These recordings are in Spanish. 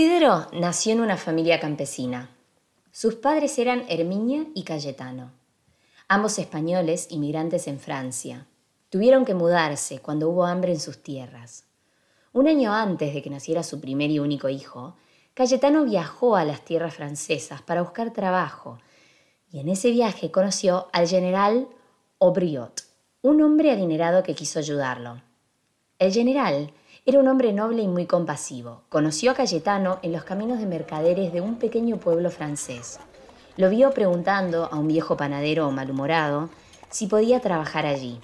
Pedro nació en una familia campesina. Sus padres eran Herminia y Cayetano, ambos españoles inmigrantes en Francia. Tuvieron que mudarse cuando hubo hambre en sus tierras. Un año antes de que naciera su primer y único hijo, Cayetano viajó a las tierras francesas para buscar trabajo y en ese viaje conoció al general Aubriot, un hombre adinerado que quiso ayudarlo. El general era un hombre noble y muy compasivo. Conoció a Cayetano en los caminos de mercaderes de un pequeño pueblo francés. Lo vio preguntando a un viejo panadero malhumorado si podía trabajar allí.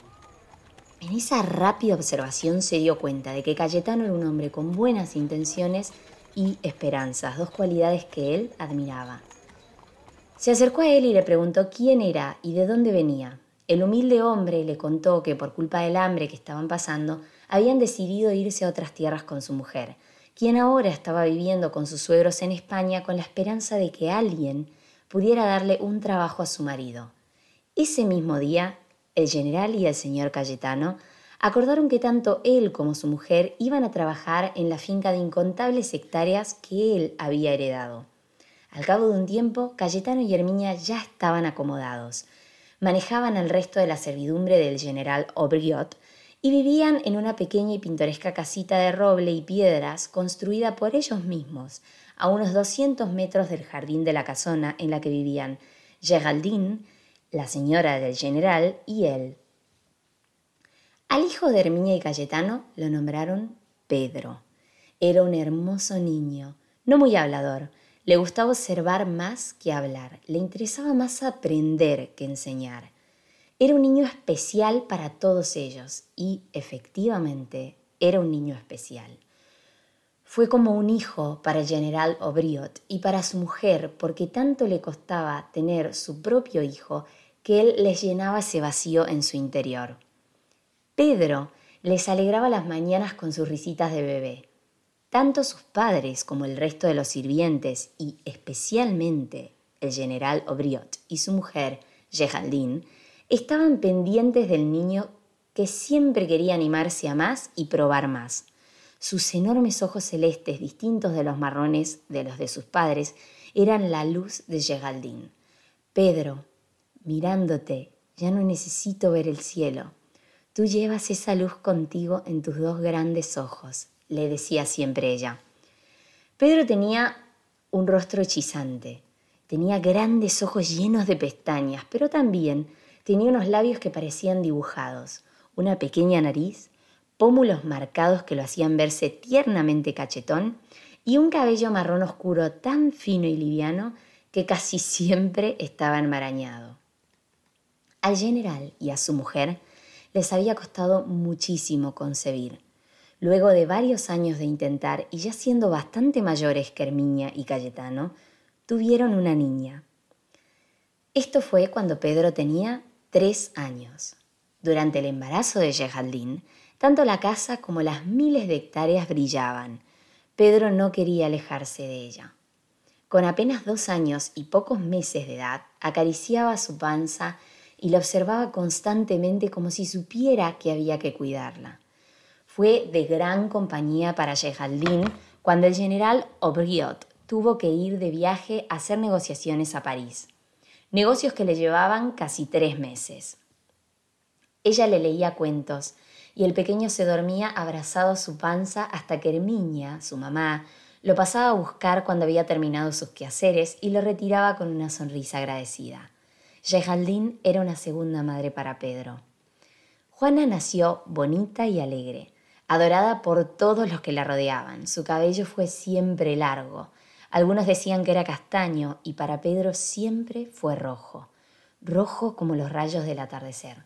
En esa rápida observación se dio cuenta de que Cayetano era un hombre con buenas intenciones y esperanzas, dos cualidades que él admiraba. Se acercó a él y le preguntó quién era y de dónde venía. El humilde hombre le contó que por culpa del hambre que estaban pasando, habían decidido irse a otras tierras con su mujer, quien ahora estaba viviendo con sus suegros en España con la esperanza de que alguien pudiera darle un trabajo a su marido. Ese mismo día, el general y el señor Cayetano acordaron que tanto él como su mujer iban a trabajar en la finca de incontables hectáreas que él había heredado. Al cabo de un tiempo, Cayetano y Herminia ya estaban acomodados. Manejaban el resto de la servidumbre del general Aubriot y vivían en una pequeña y pintoresca casita de roble y piedras construida por ellos mismos, a unos 200 metros del jardín de la casona en la que vivían Geraldine, la señora del general, y él. Al hijo de Herminia y Cayetano lo nombraron Pedro. Era un hermoso niño, no muy hablador, le gustaba observar más que hablar, le interesaba más aprender que enseñar. Era un niño especial para todos ellos y efectivamente era un niño especial. Fue como un hijo para el general Aubriot y para su mujer porque tanto le costaba tener su propio hijo que él les llenaba ese vacío en su interior. Pedro les alegraba las mañanas con sus risitas de bebé. Tanto sus padres como el resto de los sirvientes y especialmente el general Aubriot y su mujer, Geraldine, estaban pendientes del niño que siempre quería animarse a más y probar más. Sus enormes ojos celestes, distintos de los marrones de los de sus padres, eran la luz de Geraldine. Pedro, mirándote, ya no necesito ver el cielo. Tú llevas esa luz contigo en tus dos grandes ojos, le decía siempre ella. Pedro tenía un rostro hechizante, tenía grandes ojos llenos de pestañas, pero también Tenía unos labios que parecían dibujados, una pequeña nariz, pómulos marcados que lo hacían verse tiernamente cachetón y un cabello marrón oscuro tan fino y liviano que casi siempre estaba enmarañado. Al general y a su mujer les había costado muchísimo concebir. Luego de varios años de intentar y ya siendo bastante mayores que Herminia y Cayetano, tuvieron una niña. Esto fue cuando Pedro tenía tres años. Durante el embarazo de Geraldine, tanto la casa como las miles de hectáreas brillaban. Pedro no quería alejarse de ella. Con apenas dos años y pocos meses de edad, acariciaba su panza y la observaba constantemente como si supiera que había que cuidarla. Fue de gran compañía para Geraldine cuando el general Aubriot tuvo que ir de viaje a hacer negociaciones a París negocios que le llevaban casi tres meses. Ella le leía cuentos y el pequeño se dormía abrazado a su panza hasta que Herminia, su mamá, lo pasaba a buscar cuando había terminado sus quehaceres y lo retiraba con una sonrisa agradecida. Geraldine era una segunda madre para Pedro. Juana nació bonita y alegre, adorada por todos los que la rodeaban. Su cabello fue siempre largo, algunos decían que era castaño y para Pedro siempre fue rojo, rojo como los rayos del atardecer.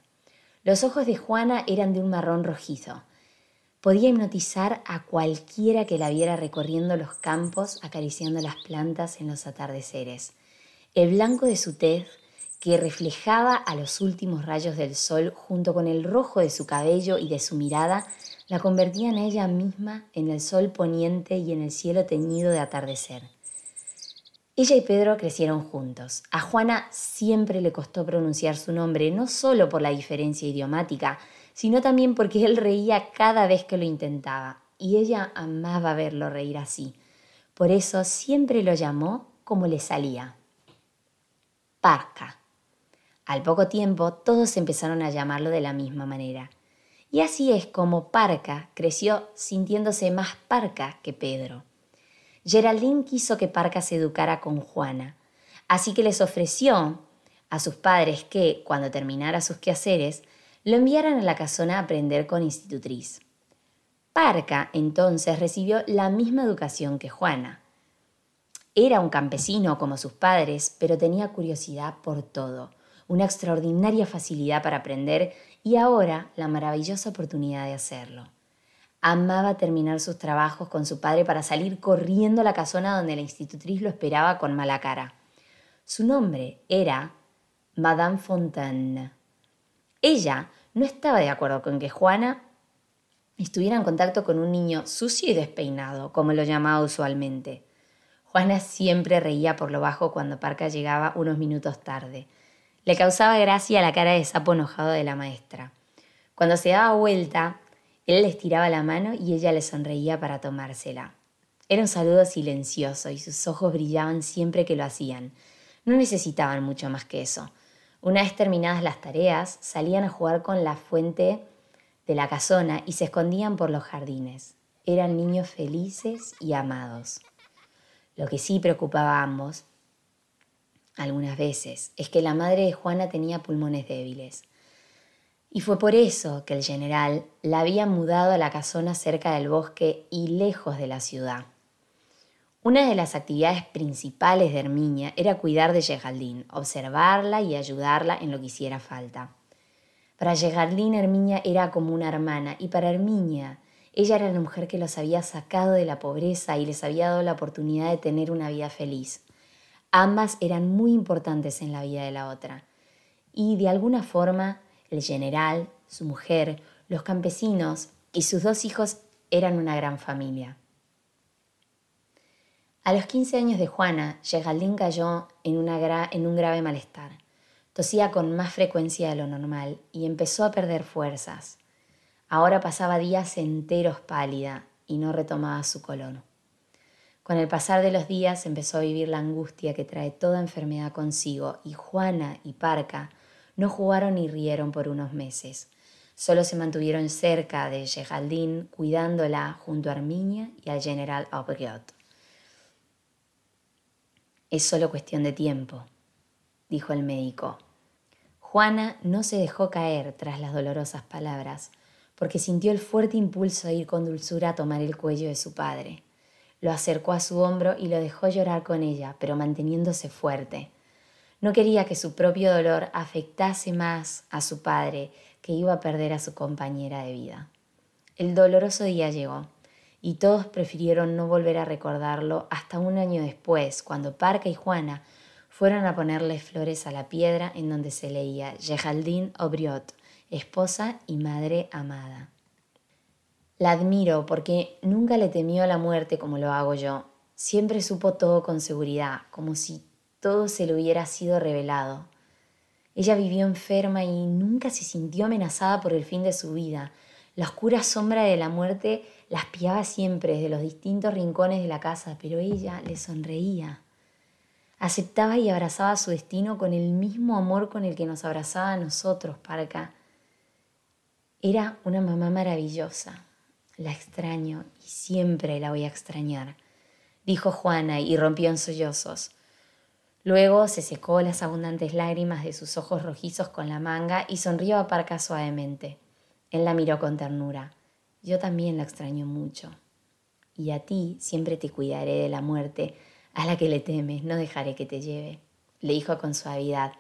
Los ojos de Juana eran de un marrón rojizo. Podía hipnotizar a cualquiera que la viera recorriendo los campos, acariciando las plantas en los atardeceres. El blanco de su tez, que reflejaba a los últimos rayos del sol junto con el rojo de su cabello y de su mirada, la convertían a ella misma en el sol poniente y en el cielo teñido de atardecer. Ella y Pedro crecieron juntos. A Juana siempre le costó pronunciar su nombre, no solo por la diferencia idiomática, sino también porque él reía cada vez que lo intentaba, y ella amaba verlo reír así. Por eso siempre lo llamó como le salía. Parca. Al poco tiempo todos empezaron a llamarlo de la misma manera. Y así es como Parca creció sintiéndose más Parca que Pedro. Geraldine quiso que Parca se educara con Juana, así que les ofreció a sus padres que, cuando terminara sus quehaceres, lo enviaran a la casona a aprender con institutriz. Parca entonces recibió la misma educación que Juana. Era un campesino como sus padres, pero tenía curiosidad por todo, una extraordinaria facilidad para aprender y ahora la maravillosa oportunidad de hacerlo. Amaba terminar sus trabajos con su padre para salir corriendo a la casona donde la institutriz lo esperaba con mala cara. Su nombre era Madame Fontaine. Ella no estaba de acuerdo con que Juana estuviera en contacto con un niño sucio y despeinado, como lo llamaba usualmente. Juana siempre reía por lo bajo cuando Parca llegaba unos minutos tarde. Le causaba gracia la cara de sapo enojado de la maestra. Cuando se daba vuelta, él le estiraba la mano y ella le sonreía para tomársela. Era un saludo silencioso y sus ojos brillaban siempre que lo hacían. No necesitaban mucho más que eso. Una vez terminadas las tareas, salían a jugar con la fuente de la casona y se escondían por los jardines. Eran niños felices y amados. Lo que sí preocupaba a ambos, algunas veces, es que la madre de Juana tenía pulmones débiles. Y fue por eso que el general la había mudado a la casona cerca del bosque y lejos de la ciudad. Una de las actividades principales de Herminia era cuidar de Geraldine, observarla y ayudarla en lo que hiciera falta. Para Geraldine, Herminia era como una hermana y para Herminia, ella era la mujer que los había sacado de la pobreza y les había dado la oportunidad de tener una vida feliz. Ambas eran muy importantes en la vida de la otra. Y de alguna forma, el general, su mujer, los campesinos y sus dos hijos eran una gran familia. A los 15 años de Juana, Geraldine cayó en, en un grave malestar. Tosía con más frecuencia de lo normal y empezó a perder fuerzas. Ahora pasaba días enteros pálida y no retomaba su color. Con el pasar de los días empezó a vivir la angustia que trae toda enfermedad consigo y Juana y Parca no jugaron ni rieron por unos meses. Solo se mantuvieron cerca de Geraldine, cuidándola junto a Arminia y al general Aubriot. Es solo cuestión de tiempo, dijo el médico. Juana no se dejó caer tras las dolorosas palabras, porque sintió el fuerte impulso de ir con dulzura a tomar el cuello de su padre. Lo acercó a su hombro y lo dejó llorar con ella, pero manteniéndose fuerte. No quería que su propio dolor afectase más a su padre, que iba a perder a su compañera de vida. El doloroso día llegó, y todos prefirieron no volver a recordarlo hasta un año después, cuando Parca y Juana fueron a ponerle flores a la piedra en donde se leía Geraldine Aubriot, esposa y madre amada. La admiro porque nunca le temió la muerte como lo hago yo. Siempre supo todo con seguridad, como si todo se le hubiera sido revelado. Ella vivió enferma y nunca se sintió amenazada por el fin de su vida. La oscura sombra de la muerte la espiaba siempre desde los distintos rincones de la casa, pero ella le sonreía. Aceptaba y abrazaba su destino con el mismo amor con el que nos abrazaba a nosotros, Parca. Era una mamá maravillosa. La extraño y siempre la voy a extrañar, dijo Juana y rompió en sollozos. Luego se secó las abundantes lágrimas de sus ojos rojizos con la manga y sonrió a Parca suavemente. Él la miró con ternura. Yo también la extraño mucho. Y a ti siempre te cuidaré de la muerte, a la que le temes, no dejaré que te lleve, le dijo con suavidad,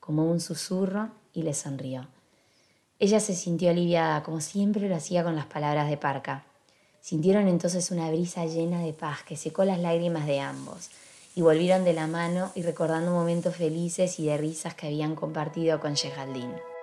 como un susurro, y le sonrió. Ella se sintió aliviada, como siempre lo hacía con las palabras de Parca. Sintieron entonces una brisa llena de paz que secó las lágrimas de ambos, y volvieron de la mano y recordando momentos felices y de risas que habían compartido con Geraldine.